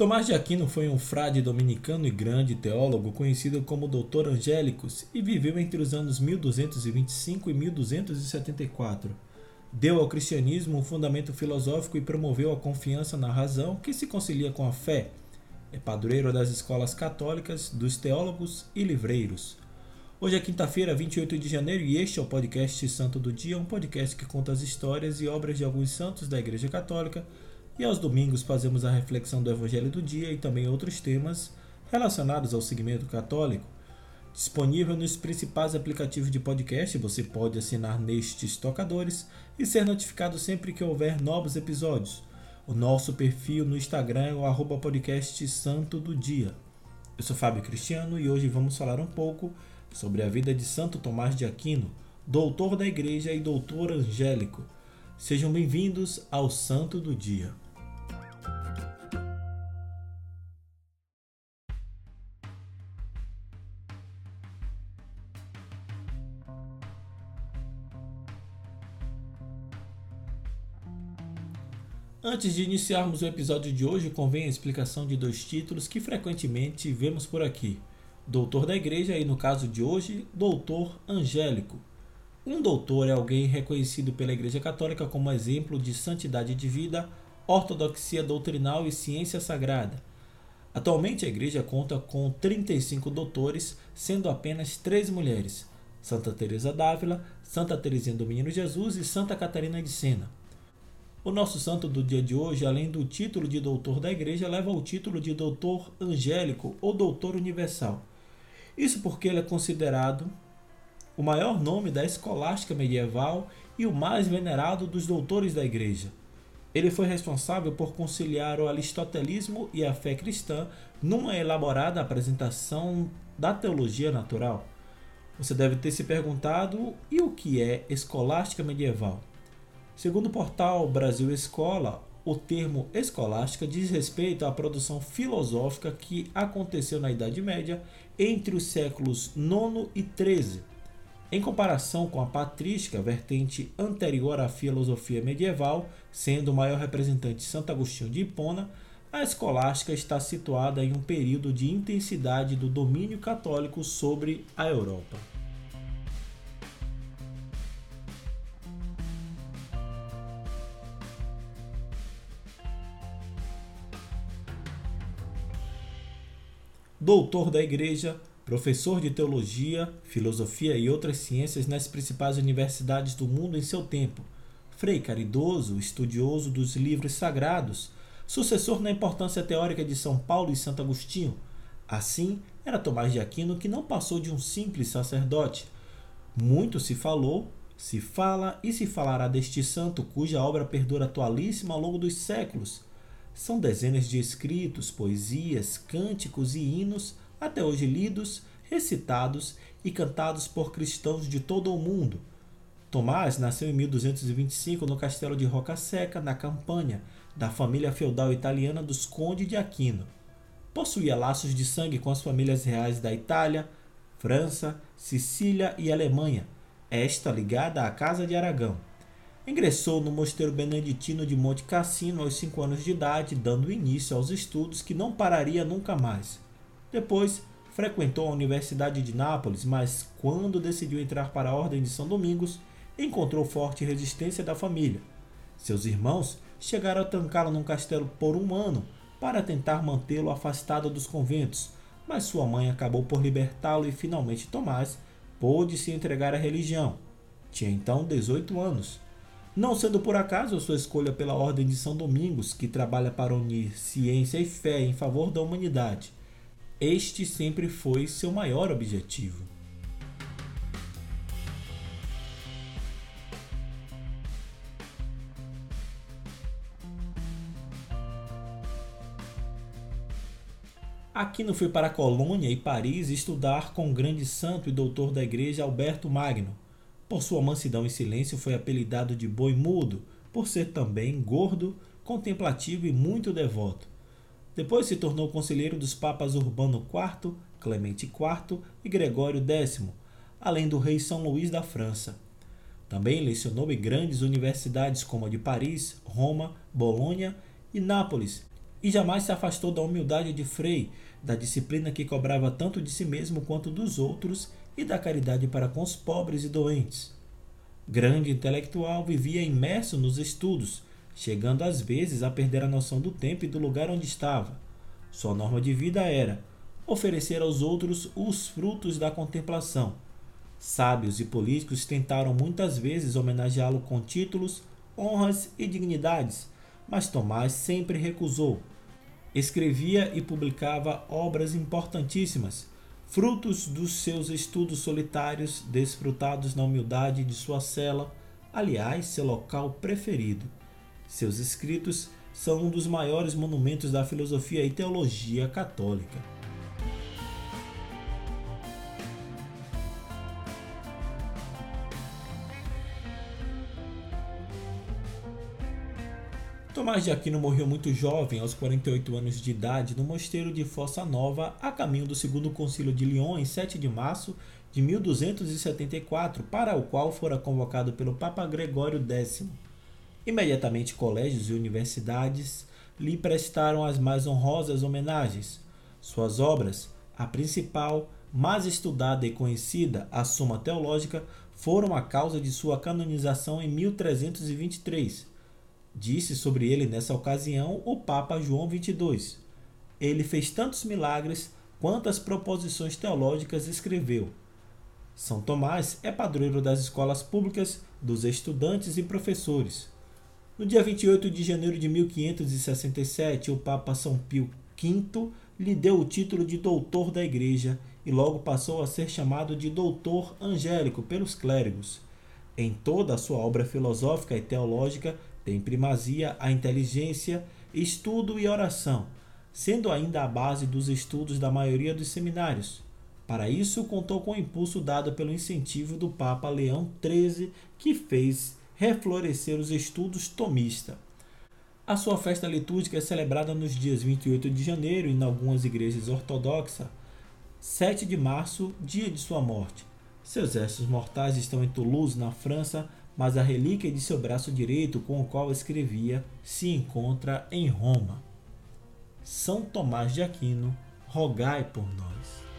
Tomás de Aquino foi um frade dominicano e grande teólogo conhecido como Doutor Angélicos e viveu entre os anos 1225 e 1274. Deu ao cristianismo um fundamento filosófico e promoveu a confiança na razão que se concilia com a fé. É padroeiro das escolas católicas, dos teólogos e livreiros. Hoje é quinta-feira, 28 de janeiro, e este é o podcast Santo do Dia, um podcast que conta as histórias e obras de alguns santos da Igreja Católica e aos domingos fazemos a reflexão do Evangelho do dia e também outros temas relacionados ao segmento católico. Disponível nos principais aplicativos de podcast, você pode assinar nestes tocadores e ser notificado sempre que houver novos episódios. O nosso perfil no Instagram é o arroba podcast Santo do Dia. Eu sou Fábio Cristiano e hoje vamos falar um pouco sobre a vida de Santo Tomás de Aquino, doutor da Igreja e doutor angélico. Sejam bem-vindos ao Santo do Dia. Antes de iniciarmos o episódio de hoje, convém a explicação de dois títulos que frequentemente vemos por aqui: Doutor da Igreja e, no caso de hoje, Doutor Angélico. Um doutor é alguém reconhecido pela Igreja Católica como exemplo de santidade de vida, ortodoxia doutrinal e ciência sagrada. Atualmente, a Igreja conta com 35 doutores, sendo apenas três mulheres: Santa Teresa d'Ávila, Santa Teresinha do Menino Jesus e Santa Catarina de Sena. O nosso santo do dia de hoje, além do título de doutor da igreja, leva o título de doutor angélico ou doutor universal. Isso porque ele é considerado o maior nome da escolástica medieval e o mais venerado dos doutores da igreja. Ele foi responsável por conciliar o aristotelismo e a fé cristã numa elaborada apresentação da teologia natural. Você deve ter se perguntado: e o que é escolástica medieval? Segundo o portal Brasil Escola, o termo escolástica diz respeito à produção filosófica que aconteceu na Idade Média entre os séculos IX e XIII. Em comparação com a patrística, vertente anterior à filosofia medieval, sendo o maior representante Santo Agostinho de Hipona, a escolástica está situada em um período de intensidade do domínio católico sobre a Europa. Doutor da Igreja, professor de teologia, filosofia e outras ciências nas principais universidades do mundo em seu tempo, frei caridoso, estudioso dos livros sagrados, sucessor na importância teórica de São Paulo e Santo Agostinho. Assim, era Tomás de Aquino que não passou de um simples sacerdote. Muito se falou, se fala e se falará deste santo cuja obra perdura atualíssima ao longo dos séculos são dezenas de escritos, poesias, cânticos e hinos, até hoje lidos, recitados e cantados por cristãos de todo o mundo. Tomás nasceu em 1225 no castelo de Roca Seca, na Campanha, da família feudal italiana dos Conde de Aquino. Possuía laços de sangue com as famílias reais da Itália, França, Sicília e Alemanha, esta ligada à Casa de Aragão. Ingressou no Mosteiro Beneditino de Monte Cassino aos 5 anos de idade, dando início aos estudos que não pararia nunca mais. Depois, frequentou a Universidade de Nápoles, mas quando decidiu entrar para a Ordem de São Domingos, encontrou forte resistência da família. Seus irmãos chegaram a tancá-lo num castelo por um ano para tentar mantê-lo afastado dos conventos, mas sua mãe acabou por libertá-lo e finalmente Tomás pôde se entregar à religião. Tinha então 18 anos. Não sendo por acaso a sua escolha pela Ordem de São Domingos, que trabalha para unir ciência e fé em favor da humanidade. Este sempre foi seu maior objetivo. Aquino foi para Colônia e Paris estudar com o grande santo e doutor da igreja Alberto Magno, por sua mansidão e silêncio, foi apelidado de boi mudo, por ser também gordo, contemplativo e muito devoto. Depois se tornou conselheiro dos papas Urbano IV, Clemente IV e Gregório X, além do rei São Luís da França. Também lecionou em grandes universidades como a de Paris, Roma, Bolonha e Nápoles, e jamais se afastou da humildade de Frei, da disciplina que cobrava tanto de si mesmo quanto dos outros e da caridade para com os pobres e doentes. Grande intelectual, vivia imerso nos estudos, chegando às vezes a perder a noção do tempo e do lugar onde estava. Sua norma de vida era oferecer aos outros os frutos da contemplação. Sábios e políticos tentaram muitas vezes homenageá-lo com títulos, honras e dignidades, mas Tomás sempre recusou. Escrevia e publicava obras importantíssimas, frutos dos seus estudos solitários, desfrutados na humildade de sua cela, aliás, seu local preferido. Seus escritos são um dos maiores monumentos da filosofia e teologia católica. Tomás de Aquino morreu muito jovem, aos 48 anos de idade, no mosteiro de Fossa Nova, a caminho do segundo concílio de Lyon, em 7 de março de 1274, para o qual fora convocado pelo Papa Gregório X. Imediatamente colégios e universidades lhe prestaram as mais honrosas homenagens. Suas obras, a principal, mais estudada e conhecida, a Suma Teológica, foram a causa de sua canonização em 1323 Disse sobre ele nessa ocasião o Papa João XXII. Ele fez tantos milagres quantas proposições teológicas escreveu. São Tomás é padroeiro das escolas públicas, dos estudantes e professores. No dia 28 de janeiro de 1567, o Papa São Pio V lhe deu o título de doutor da Igreja e logo passou a ser chamado de doutor angélico pelos clérigos. Em toda a sua obra filosófica e teológica, tem primazia a inteligência, estudo e oração, sendo ainda a base dos estudos da maioria dos seminários. Para isso, contou com o impulso dado pelo incentivo do Papa Leão XIII, que fez reflorescer os estudos tomista. A sua festa litúrgica é celebrada nos dias 28 de janeiro em algumas igrejas ortodoxas, 7 de março, dia de sua morte. Seus restos mortais estão em Toulouse, na França, mas a relíquia de seu braço direito, com o qual escrevia, se encontra em Roma. São Tomás de Aquino, rogai por nós.